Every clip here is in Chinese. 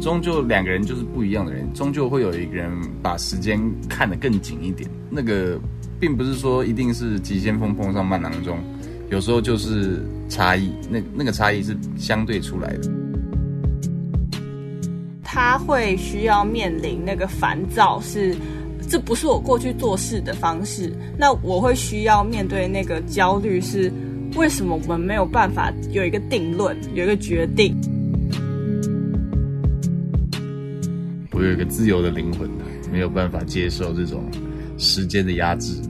终究两个人就是不一样的人，终究会有一个人把时间看得更紧一点。那个并不是说一定是急先锋碰上慢郎中，有时候就是差异，那那个差异是相对出来的。他会需要面临那个烦躁，是这不是我过去做事的方式。那我会需要面对那个焦虑，是为什么我们没有办法有一个定论，有一个决定？我有一个自由的灵魂，没有办法接受这种时间的压制。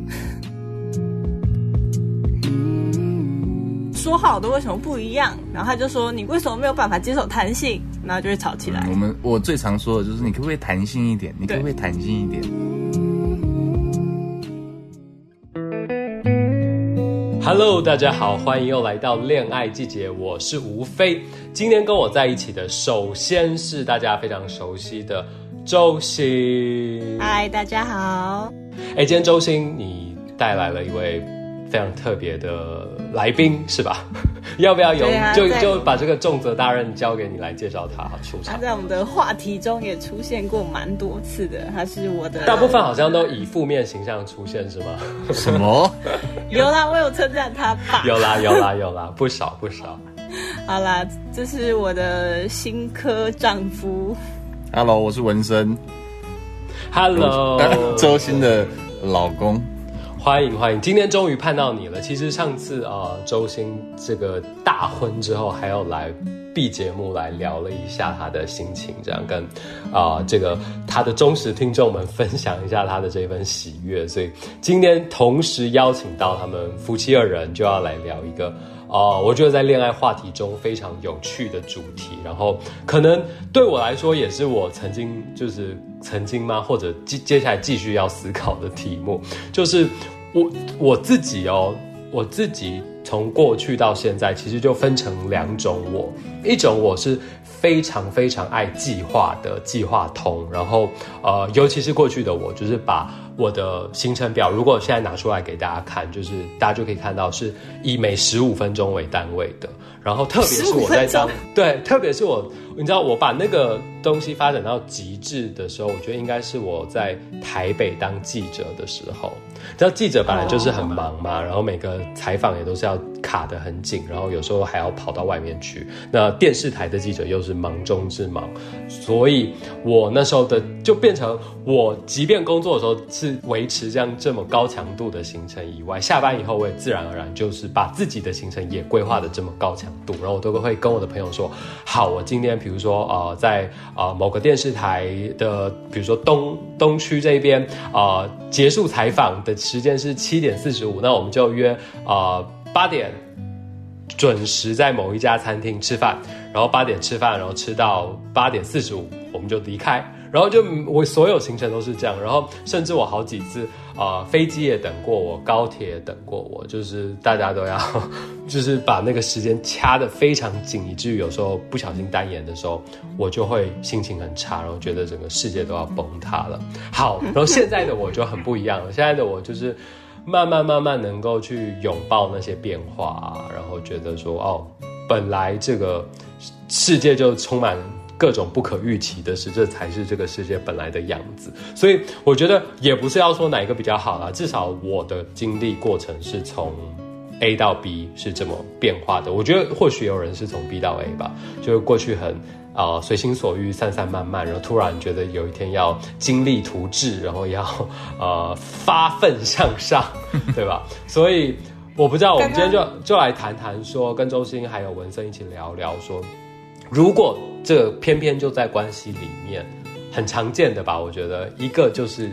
说好的为什么不一样？然后他就说你为什么没有办法接受弹性？然后就会吵起来。我们我最常说的就是你可不可以弹性一点？你可不可以弹性一点？Hello，大家好，欢迎又来到恋爱季节，我是吴飞。今天跟我在一起的，首先是大家非常熟悉的周星。嗨，大家好。哎，今天周星你带来了一位。非常特别的来宾是吧？要不要有就就把这个重责大任交给你来介绍他出场？他在我们的话题中也出现过蛮多次的，他是我的。大部分好像都以负面形象出现是吗？什么？有啦，我有称赞他吧？有啦有啦有啦，不少不少。好啦，这是我的新科丈夫。Hello，我是文森。Hello，周星的老公。欢迎欢迎，今天终于盼到你了。其实上次啊，周星这个大婚之后，还要来 B 节目来聊了一下他的心情，这样跟啊这个他的忠实听众们分享一下他的这份喜悦。所以今天同时邀请到他们夫妻二人，就要来聊一个。哦，我觉得在恋爱话题中非常有趣的主题，然后可能对我来说也是我曾经就是曾经吗？或者接接下来继续要思考的题目，就是我我自己哦，我自己从过去到现在，其实就分成两种我，一种我是。非常非常爱计划的计划通，然后呃，尤其是过去的我，就是把我的行程表，如果现在拿出来给大家看，就是大家就可以看到是以每十五分钟为单位的。然后特别是我在当 对，特别是我，你知道我把那个东西发展到极致的时候，我觉得应该是我在台北当记者的时候。你知道记者本来就是很忙嘛，然后每个采访也都是要卡得很紧，然后有时候还要跑到外面去。那电视台的记者又是忙中之忙，所以我那时候的就变成我，即便工作的时候是维持这样这么高强度的行程以外，下班以后我也自然而然就是把自己的行程也规划的这么高强度，然后我都会跟我的朋友说：好，我今天比如说呃在呃某个电视台的，比如说东东区这边啊结束采访。的时间是七点四十五，那我们就约啊八点准时在某一家餐厅吃饭，然后八点吃饭，然后吃到八点四十五，我们就离开。然后就我所有行程都是这样，然后甚至我好几次啊飞机也等过我，高铁也等过我，就是大家都要，就是把那个时间掐得非常紧，以至于有时候不小心单延的时候，我就会心情很差，然后觉得整个世界都要崩塌了。好，然后现在的我就很不一样了，现在的我就是慢慢慢慢能够去拥抱那些变化，然后觉得说哦，本来这个世界就充满。各种不可预期的事，这才是这个世界本来的样子。所以我觉得也不是要说哪一个比较好啦，至少我的经历过程是从 A 到 B 是这么变化的。我觉得或许有人是从 B 到 A 吧，就是过去很啊随心所欲、散散漫漫，然后突然觉得有一天要精力图治，然后要呃发奋向上，对吧？所以我不知道，我们今天就就来谈谈说，跟周星还有文森一起聊聊说。如果这偏偏就在关系里面很常见的吧，我觉得一个就是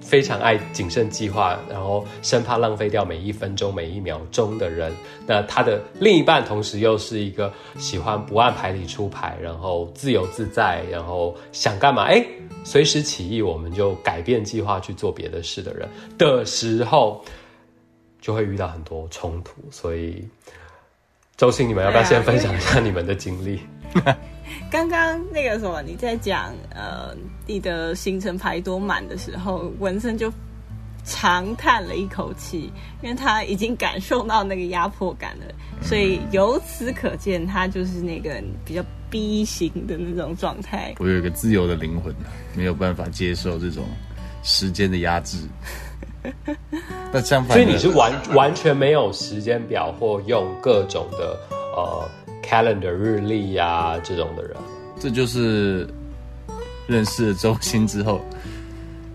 非常爱谨慎计划，然后生怕浪费掉每一分钟每一秒钟的人。那他的另一半同时又是一个喜欢不按牌理出牌，然后自由自在，然后想干嘛哎随时起意我们就改变计划去做别的事的人的时候，就会遇到很多冲突。所以，周星，你们要不要先分享一下你们的经历？刚刚那个什么，你在讲呃你的行程排多满的时候，文森就长叹了一口气，因为他已经感受到那个压迫感了，所以由此可见，他就是那个比较 B 型的那种状态。我有一个自由的灵魂，没有办法接受这种时间的压制。那相反，所以你是完完全没有时间表或用各种的呃 calendar 日历呀这种的人，这就是认识了周星之后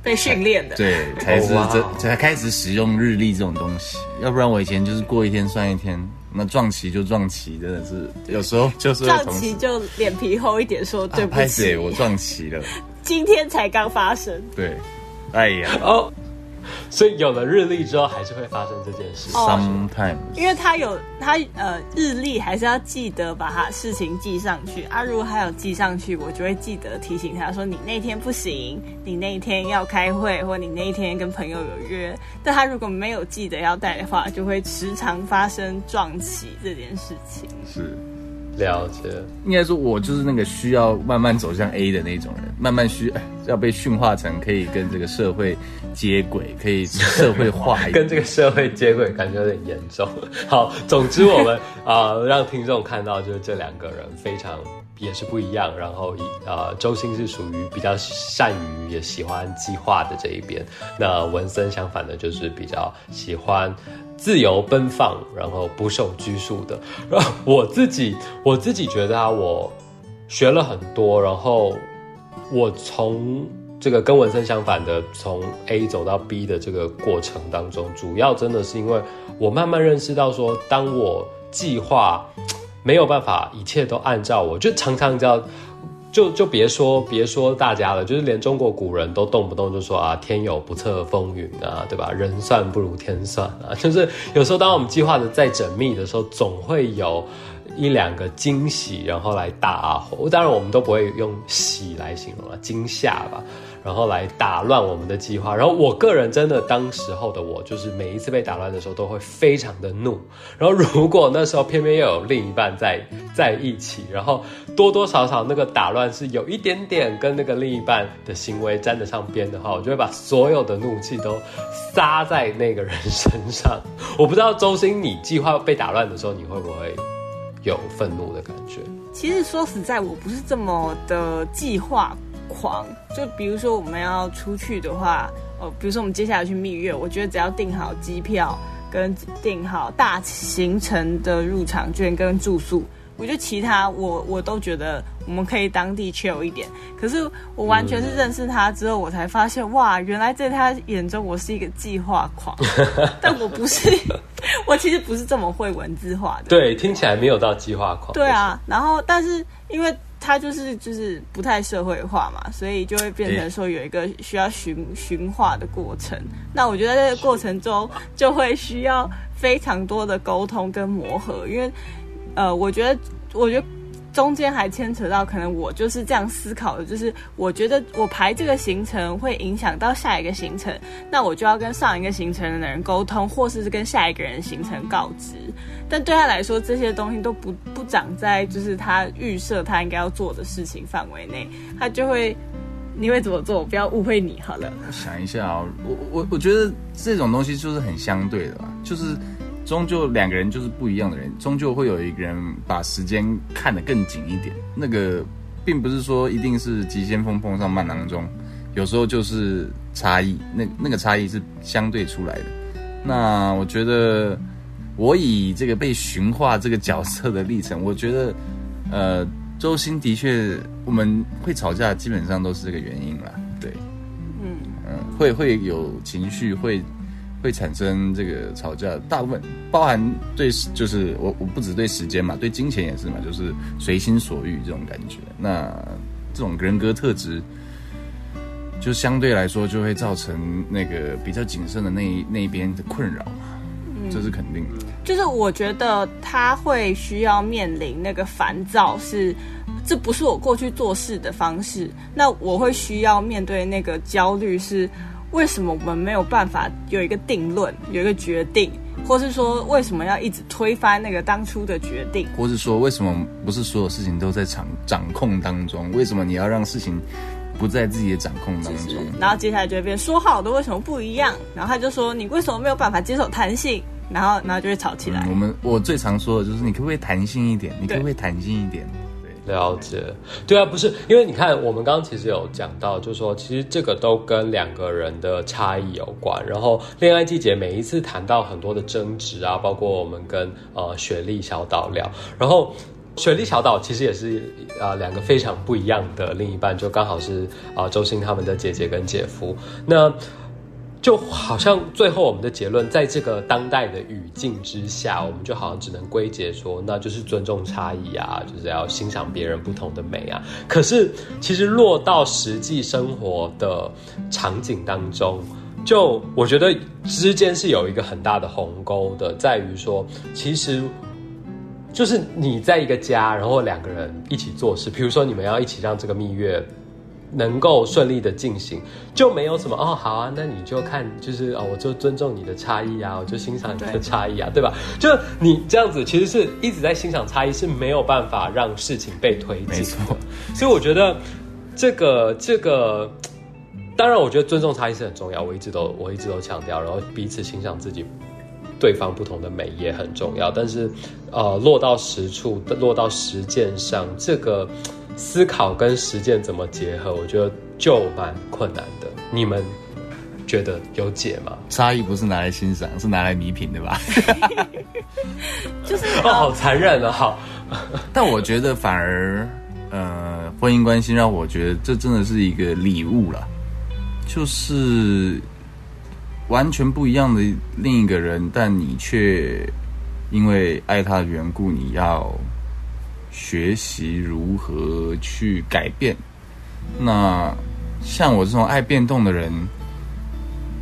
被训练的，对，才是哇这才开始使用日历这种东西。要不然我以前就是过一天算一天，那撞期就撞期，真的是有时候就是撞同时期就脸皮厚一点说对不起，谁我撞期了，今天才刚发生。对，哎呀。哦，所以有了日历之后，还是会发生这件事。哦，sometimes 因为他有他呃日历还是要记得把他事情记上去啊，如果他有记上去，我就会记得提醒他说你那天不行，你那一天要开会，或你那一天跟朋友有约。但他如果没有记得要带的话，就会时常发生撞期这件事情。是。了解，应该说，我就是那个需要慢慢走向 A 的那种人，慢慢需要被驯化成可以跟这个社会接轨，可以社会化 一点。跟这个社会接轨，感觉有点严重。好，总之我们啊、呃让听众看到，就是这两个人非常也是不一样。然后呃，周星是属于比较善于也喜欢计划的这一边，那文森相反的，就是比较喜欢。自由奔放，然后不受拘束的。然后我自己，我自己觉得啊，我学了很多，然后我从这个跟文森相反的，从 A 走到 B 的这个过程当中，主要真的是因为我慢慢认识到说，当我计划没有办法一切都按照我，就常常叫。就就别说别说大家了，就是连中国古人都动不动就说啊，天有不测风云啊，对吧？人算不如天算啊，就是有时候当我们计划的再缜密的时候，总会有一两个惊喜，然后来打。当然我们都不会用喜来形容了，惊吓吧。然后来打乱我们的计划。然后我个人真的当时候的我，就是每一次被打乱的时候，都会非常的怒。然后如果那时候偏偏又有另一半在在一起，然后多多少少那个打乱是有一点点跟那个另一半的行为沾得上边的话，我就会把所有的怒气都撒在那个人身上。我不知道周星，你计划被打乱的时候，你会不会有愤怒的感觉？其实说实在，我不是这么的计划狂。就比如说我们要出去的话，哦，比如说我们接下来去蜜月，我觉得只要订好机票跟订好大行程的入场券跟住宿，我觉得其他我我都觉得我们可以当地 chill 一点。可是我完全是认识他之后，我才发现哇，原来在他眼中我是一个计划狂，但我不是，我其实不是这么会文字化的。对，听起来没有到计划狂。对啊，然后但是因为他就是就是不太社会化嘛，所以就会变成说有一个需要驯驯化的过程。那我觉得在这个过程中就会需要非常多的沟通跟磨合，因为呃，我觉得我觉得。中间还牵扯到，可能我就是这样思考的，就是我觉得我排这个行程会影响到下一个行程，那我就要跟上一个行程的人沟通，或是是跟下一个人行程告知。但对他来说，这些东西都不不长在就是他预设他应该要做的事情范围内，他就会你会怎么做？我不要误会你好了。我想一下啊、我我我觉得这种东西就是很相对的，就是终究两个人就是不一样的人，终究会有一个人把时间看得更紧一点。那个并不是说一定是急先锋碰上慢郎中，有时候就是差异，那那个差异是相对出来的。那我觉得我以这个被驯化这个角色的历程，我觉得呃，周星的确我们会吵架，基本上都是这个原因啦。对，嗯，嗯，会会有情绪，会会产生这个吵架，大部分包含对，就是我我不只对时间嘛，对金钱也是嘛，就是随心所欲这种感觉。那这种人格特质，就相对来说就会造成那个比较谨慎的那一那一边的困扰嘛，这是肯定的。就是我觉得他会需要面临那个烦躁是。这不是我过去做事的方式，那我会需要面对那个焦虑是为什么我们没有办法有一个定论，有一个决定，或是说为什么要一直推翻那个当初的决定，或是说为什么不是所有事情都在掌掌控当中？为什么你要让事情不在自己的掌控当中。，然后接下来就会变说好的为什么不一样？然后他就说你为什么没有办法接受弹性？然后然后就会吵起来嗯，我。们我最常说的就是，你可不可以弹性一点？你可不可以弹性一点？了解，对啊，不是因为你看，我们刚刚其实有讲到，就是说，其实这个都跟两个人的差异有关。然后，恋爱季节每一次谈到很多的争执啊，包括我们跟呃雪莉小岛聊，然后 雪莉小岛其实也是啊、呃两个非常不一样的另一半，就刚好是啊、周星他们的姐姐跟姐夫。那就好像最后我们的结论，在这个当代的语境之下，我们就好像只能归结说，那就是尊重差异啊，就是要欣赏别人不同的美啊。可是其实落到实际生活的场景当中，就我觉得之间是有一个很大的鸿沟的，在于说，其实就是你在一个家，然后两个人一起做事，比如说你们要一起让这个蜜月能够顺利的进行，就没有什么哦，好啊，那你就看，就是哦，我就尊重你的差异啊，我就欣赏你的差异啊，对吧？就你这样子，其实是一直在欣赏差异，是没有办法让事情被推进。没错，所以我觉得这个这个，当然，我觉得尊重差异是很重要，我一直都我一直都强调，然后彼此欣赏自己对方不同的美也很重要。但是，呃，落到实处，落到实践上，这个思考跟实践怎么结合，我觉得就蛮困难的。你们觉得有解吗？差异不是拿来欣赏，是拿来弥平的吧？就是哦，好残忍啊！好，但我觉得反而，呃，婚姻关系让我觉得这真的是一个礼物了，就是完全不一样的另一个人，但你却因为爱他的缘故，你要学习如何去改变。那像我这种爱变动的人，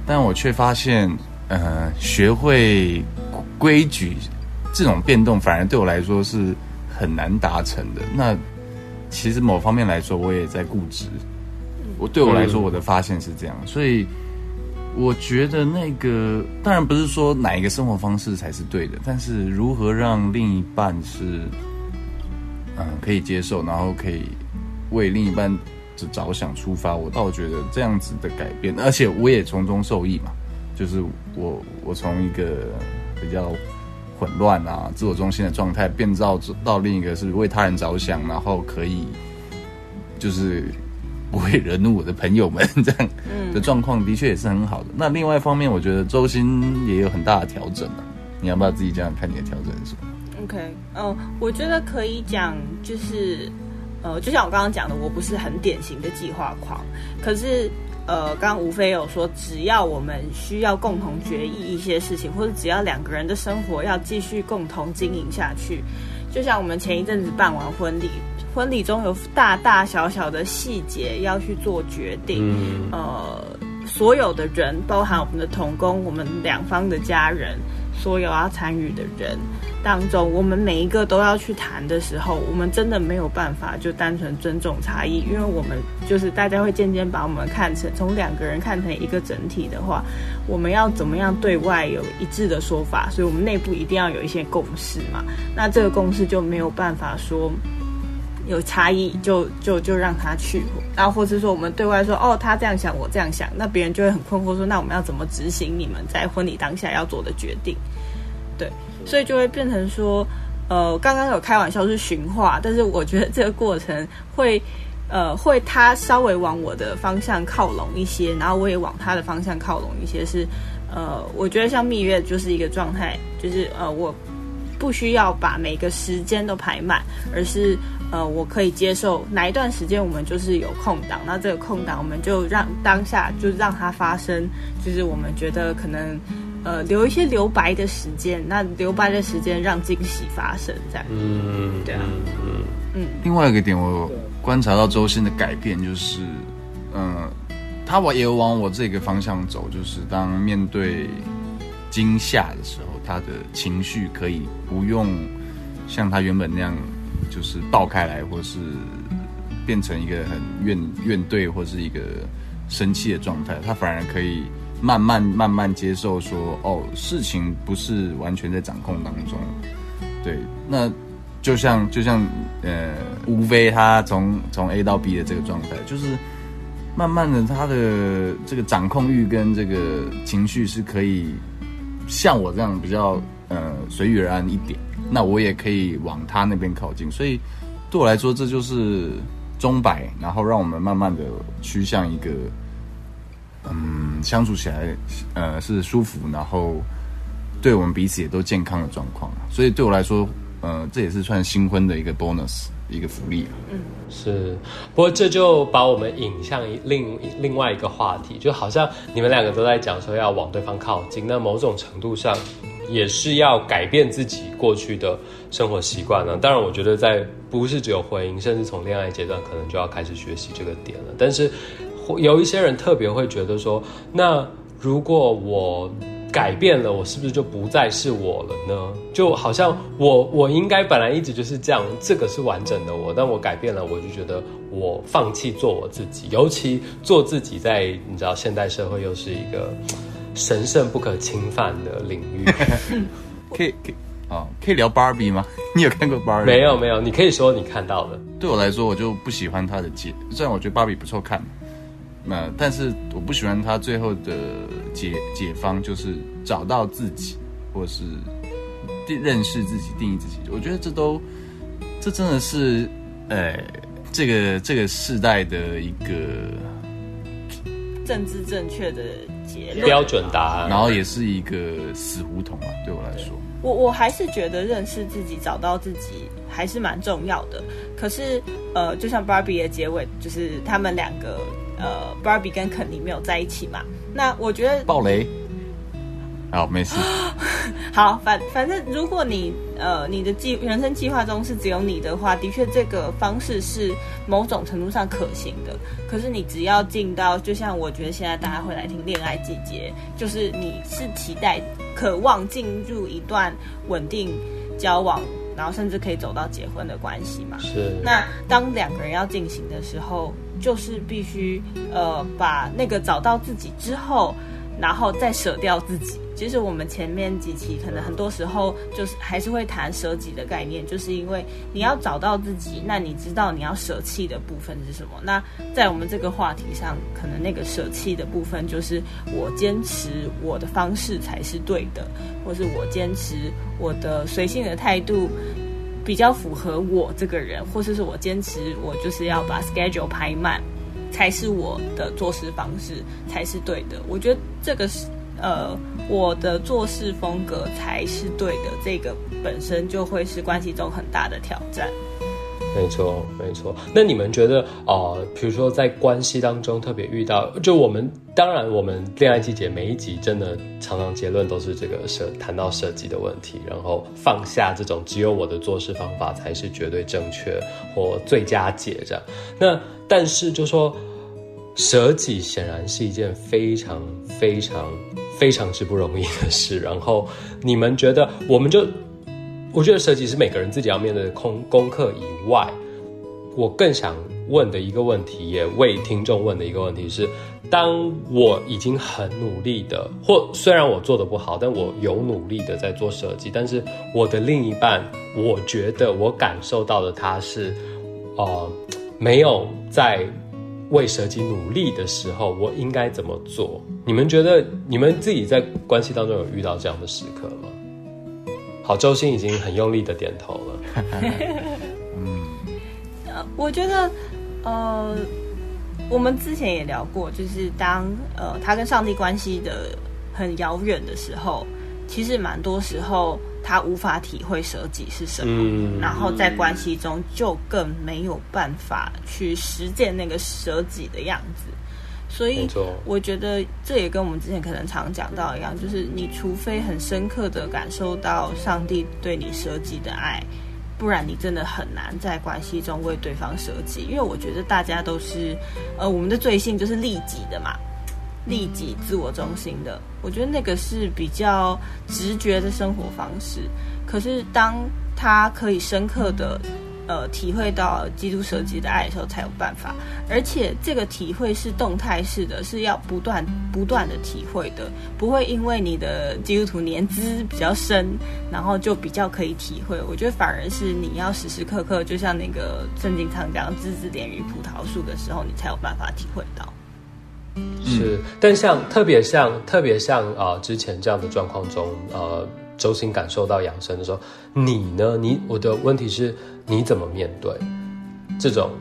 但我却发现，呃，学会规矩这种变动，反而对我来说是很难达成的。那其实某方面来说，我也在固执。我对我来说，我的发现是这样，所以我觉得那个当然不是说哪一个生活方式才是对的，但是如何让另一半是嗯可以接受，然后可以为另一半的着想出发，我倒觉得这样子的改变，而且我也从中受益嘛。就是我我从一个比较混乱啊、自我中心的状态，变造到另一个是为他人着想，然后可以就是不会惹怒我的朋友们 这样的状况，的确也是很好的。那另外一方面，我觉得周星也有很大的调整啊。你要不要自己这样看你的调整是什么？OK，嗯、我觉得可以讲，就是呃，就像我刚刚讲的，我不是很典型的计划狂，可是呃，刚刚吴飞有说，只要我们需要共同决议一些事情，或者只要两个人的生活要继续共同经营下去，就像我们前一阵子办完婚礼，婚礼中有大大小小的细节要去做决定，嗯，呃，所有的人，包含我们的童工，我们两方的家人，所有要参与的人当中，我们每一个都要去谈的时候，我们真的没有办法就单纯尊重差异，因为我们就是大家会渐渐把我们看成从两个人看成一个整体的话，我们要怎么样对外有一致的说法，所以我们内部一定要有一些共识嘛。那这个共识就没有办法说。有差异就就就让他去，然后或是说我们对外说哦他这样想我这样想，那别人就会很困惑说那我们要怎么执行你们在婚礼当下要做的决定？对，所以就会变成说，呃，刚刚有开玩笑是驯化，但是我觉得这个过程会。呃，会他稍微往我的方向靠拢一些，然后我也往他的方向靠拢一些是，呃，我觉得像蜜月就是一个状态，就是呃，我不需要把每个时间都排满，而是呃，我可以接受哪一段时间我们就是有空档，那这个空档我们就让当下就让它发生，就是我们觉得可能呃留一些留白的时间，那留白的时间让惊喜发生，这样，嗯，对啊。嗯嗯。另外一个点，我观察到周深的改变就是，嗯、他我也有往我这个方向走，就是当面对惊吓的时候，他的情绪可以不用像他原本那样，就是爆开来，或是变成一个很怨怨怼或是一个生气的状态，他反而可以慢慢慢慢接受说，哦，事情不是完全在掌控当中，对，那就像就像呃吴飞他从从 A 到 B 的这个状态，就是慢慢的他的这个掌控欲跟这个情绪是可以像我这样比较呃随遇而安一点，那我也可以往他那边靠近，所以对我来说这就是钟摆，然后让我们慢慢的趋向一个嗯相处起来呃是舒服，然后对我们彼此也都健康的状况，所以对我来说，呃这也是算新婚的一个 bonus 一个福利。嗯。是，不过这就把我们引向一另另外一个话题，就好像你们两个都在讲说要往对方靠近，那某种程度上也是要改变自己过去的生活习惯了。当然，我觉得在不是只有婚姻，甚至从恋爱阶段，可能就要开始学习这个点了。但是有一些人特别会觉得说，那如果我改变了，我是不是就不再是我了呢？就好像我我应该本来一直就是这样，这个是完整的我，但我改变了，我就觉得我放弃做我自己。尤其做自己，在你知道现代社会又是一个神圣不可侵犯的领域。可以可以啊，可以聊芭比吗？你有看过芭比？没有没有，你可以说你看到的。对我来说，我就不喜欢他的解，虽然我觉得芭比不错看，那但是我不喜欢他最后的解解方，就是找到自己，或是定认识自己、定义自己。我觉得这都，这真的是，呃，这个这个世代的一个，政治正确的结论。标准答案，然后也是一个死胡同啊。对我来说，我我还是觉得认识自己、找到自己还是蛮重要的。可是，呃，就像 Barbie 的结尾，就是他们两个，呃，Barbie 跟肯尼没有在一起嘛。那我觉得暴雷。好，没事。好，反反正如果你呃你的计人生计划中是只有你的话，的确这个方式是某种程度上可行的。可是你只要进到，就像我觉得现在大家会来听恋爱季节，就是你是期待、渴望进入一段稳定交往，然后甚至可以走到结婚的关系嘛？是。那当两个人要进行的时候，就是必须呃把那个找到自己之后，然后再舍掉自己。其实我们前面几期可能很多时候就是还是会谈舍己的概念，就是因为你要找到自己，那你知道你要舍弃的部分是什么？那在我们这个话题上，可能那个舍弃的部分就是我坚持我的方式才是对的，或是我坚持我的随性的态度比较符合我这个人，或者是我坚持我就是要把 schedule 排满才是我的做事方式才是对的。我觉得这个是。呃，我的做事风格才是对的，这个本身就会是关系中很大的挑战。没错，没错。那你们觉得，哦，比如说在关系当中特别遇到，就我们当然我们恋爱季节每一集真的常常结论都是这个设谈到设计的问题，然后放下这种只有我的做事方法才是绝对正确或最佳解这样。那但是就说舍己显然是一件非常非常。非常之不容易的事。然后你们觉得，我们就我觉得设计是每个人自己要面对的功功课以外，我更想问的一个问题，也为听众问的一个问题是：当我已经很努力的，或虽然我做的不好，但我有努力的在做设计，但是我的另一半，我觉得我感受到的他是，呃，没有在。为舍己努力的时候，我应该怎么做？你们觉得你们自己在关系当中有遇到这样的时刻吗？好，周星已经很用力的点头了。我觉得，呃，我们之前也聊过，就是当呃他跟上帝关系的很遥远的时候，其实蛮多时候。他无法体会舍己是什么，然后在关系中就更没有办法去实践那个舍己的样子。所以，我觉得这也跟我们之前可能常讲到一样，就是你除非很深刻的感受到上帝对你舍己的爱，不然你真的很难在关系中为对方舍己。因为我觉得大家都是，呃，我们的罪性就是利己的嘛。利己、自我中心的，我觉得那个是比较直觉的生活方式。可是，当他可以深刻的呃体会到基督舍己的爱的时候，才有办法。而且，这个体会是动态式的，是要不断不断的体会的，不会因为你的基督徒年资比较深，然后就比较可以体会。我觉得反而是你要时时刻刻，就像那个圣经常讲“枝子连于葡萄树”的时候，你才有办法体会到。是，但像特别像特别像啊、之前这样的状况中，呃，周星感受到养生的时候，你呢？你我的问题是，你怎么面对这种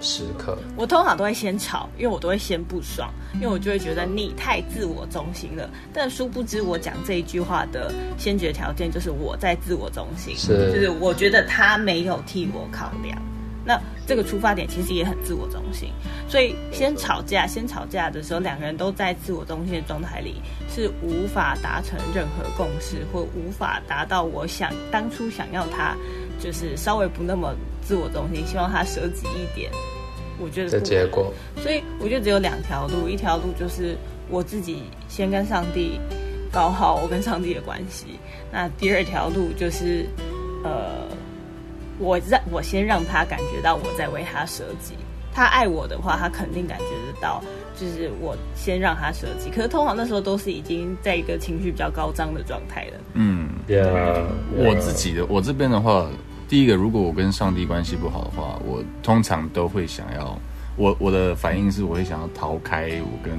时刻？我通常都会先吵，因为我都会先不爽，因为我就会觉得你太自我中心了。但殊不知，我讲这一句话的先决条件就是我在自我中心，是就是我觉得他没有替我考量。那这个出发点其实也很自我中心，所以先吵架，先吵架的时候，两个人都在自我中心的状态里，是无法达成任何共识，或无法达到我想当初想要他，就是稍微不那么自我中心，希望他舍己一点。我觉得的不结果，所以我觉得只有两条路，一条路就是我自己先跟上帝搞好我跟上帝的关系，那第二条路就是，呃，我让我先让他感觉到我在为他舍己。他爱我的话，他肯定感觉得到，就是我先让他设计。可是通常那时候都是已经在一个情绪比较高涨的状态了。嗯，呀、我自己的我这边的话，第一个，如果我跟上帝关系不好的话，我通常都会想要，我我的反应是，我会想要逃开我跟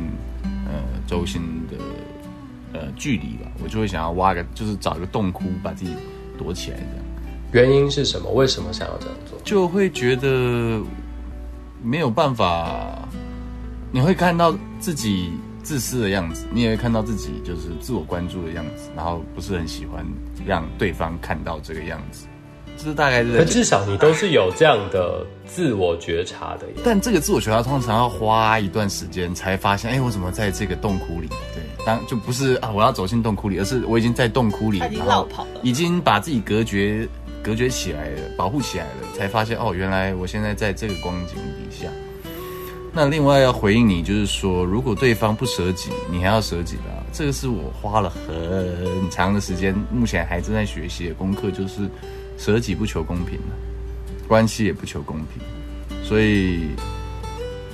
呃周星的呃距离吧，我就会想要挖个，就是找一个洞窟把自己躲起来，这样原因是什么？为什么想要这样做？就会觉得没有办法，你会看到自己自私的样子，你也会看到自己就是自我关注的样子，然后不是很喜欢让对方看到这个样子，这大概是在可至少你都是有这样的自我觉察的。但这个自我觉察通常要花一段时间才发现，哎，我怎么在这个洞窟里？对，当就不是啊，我要走进洞窟里，而是我已经在洞窟里，已经然后绕跑了已经把自己隔绝、隔绝起来了，保护起来了，才发现哦，原来我现在在这个光景底下。那另外要回应你，就是说，如果对方不舍己，你还要舍己的、这个是我花了很长的时间，目前还正在学习的功课，就是舍己不求公平啊关系也不求公平。所以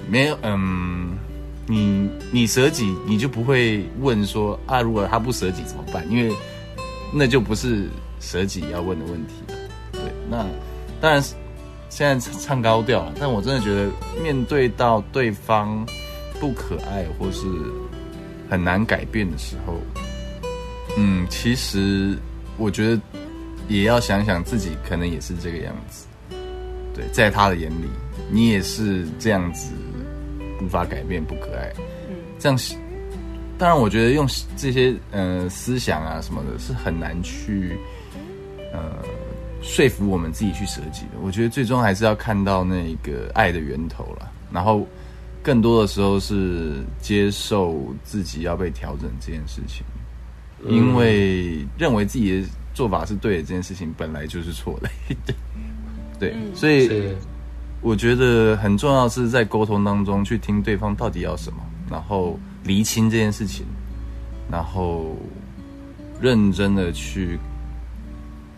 没有，嗯，你你舍己，你就不会问说啊，如果他不舍己怎么办？因为那就不是舍己要问的问题了。对，那当然是现在唱高调了，但我真的觉得面对到对方不可爱或是很难改变的时候，嗯，其实我觉得也要想想自己可能也是这个样子。对，在他的眼里，你也是这样子，无法改变，不可爱。嗯，这样是，当然，我觉得用这些呃思想啊什么的，是很难去呃说服我们自己去舍己的。我觉得最终还是要看到那个爱的源头了，然后更多的时候是接受自己要被调整这件事情，因为认为自己的做法是对的这件事情本来就是错的。对，所以我觉得很重要是在沟通当中去听对方到底要什么，然后厘清这件事情，然后认真的去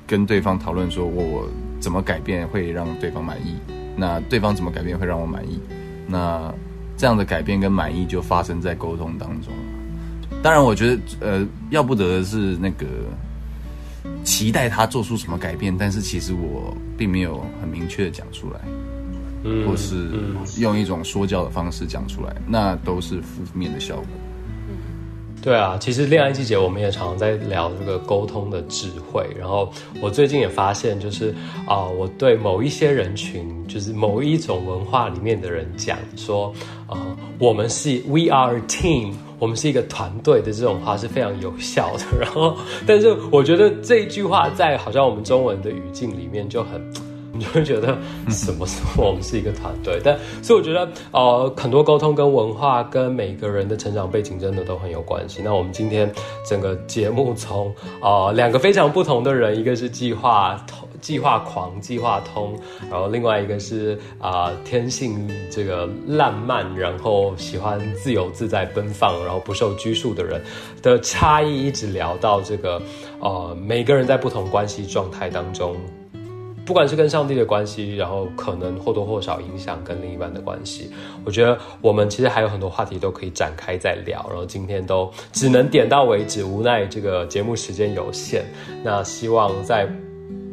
跟对方讨论说，我怎么改变会让对方满意，那对方怎么改变会让我满意，那这样的改变跟满意就发生在沟通当中。当然，我觉得呃，要不得的是那个期待他做出什么改变，但是其实我并没有很明确的讲出来。嗯或是用一种说教的方式讲出来，那都是负面的效果。对啊，其实恋爱季节我们也常常在聊这个沟通的智慧。然后我最近也发现，就是啊、我对某一些人群，就是某一种文化里面的人讲说，啊、我们是 we are a team，我们是一个团队的这种话是非常有效的。然后，但是我觉得这句话在好像我们中文的语境里面就很。你 就会觉得什么时候我们是一个团队？但所以我觉得，呃，很多沟通跟文化跟每个人的成长背景真的都很有关系。那我们今天整个节目从呃 两个非常不同的人，一个是计划通、计划狂、计划通，然后另外一个是啊、天性这个浪漫，然后喜欢自由自在、奔放，然后不受拘束的人的差异，一直聊到这个呃每个人在不同关系状态当中。不管是跟上帝的关系，然后可能或多或少影响跟另一半的关系，我觉得我们其实还有很多话题都可以展开再聊。然后今天都只能点到为止，无奈这个节目时间有限。那希望在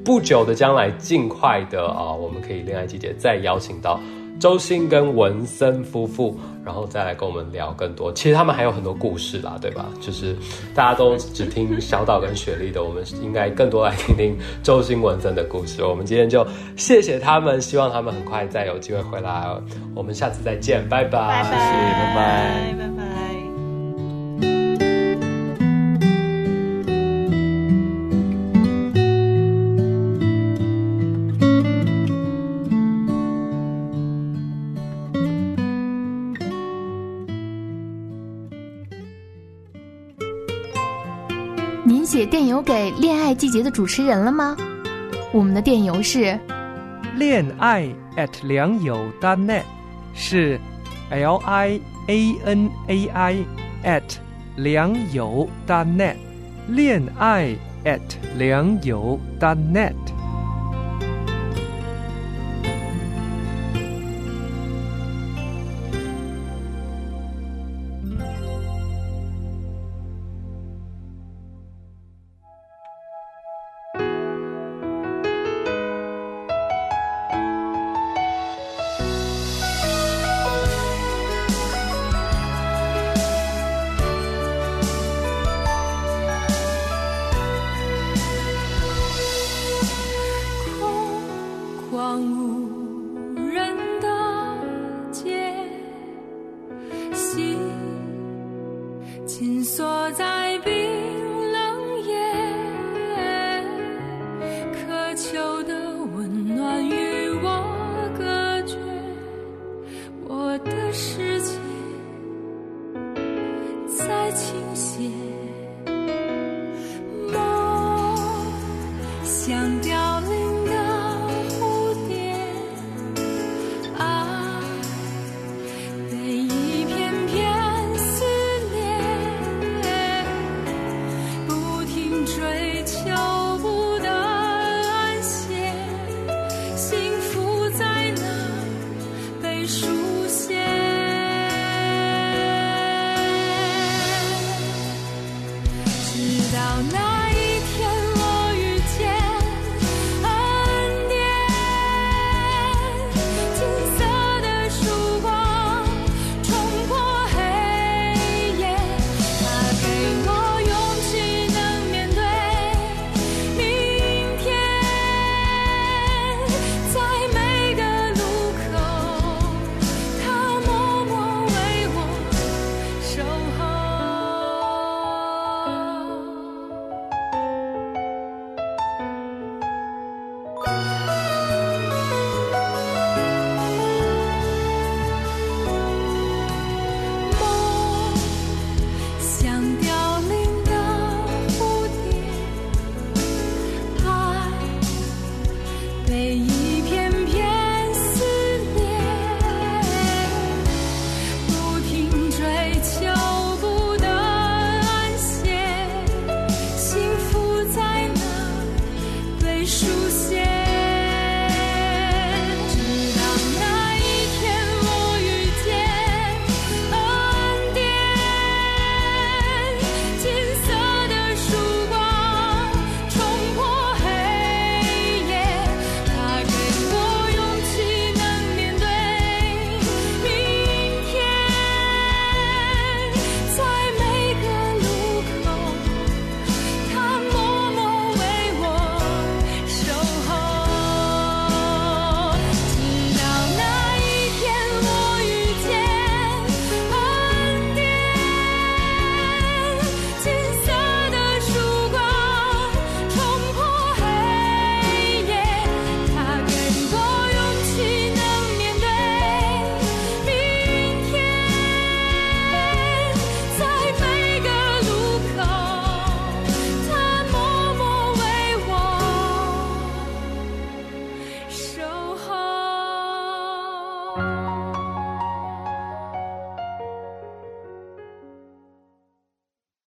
不久的将来，尽快的啊、我们可以恋爱季节再邀请到周星跟文森夫妇，然后再来跟我们聊更多。其实他们还有很多故事啦，对吧？就是大家都只听小岛跟雪莉的，我们应该更多来听听周星文森的故事。我们今天就谢谢他们，希望他们很快再有机会回来。我们下次再见，拜拜，拜拜，拜拜拜拜。给《恋爱季节》的主持人了吗？我们的电邮是恋爱 at 良友 .net 是 l i a n a i at 良友 .net 恋爱 at 良友 .net。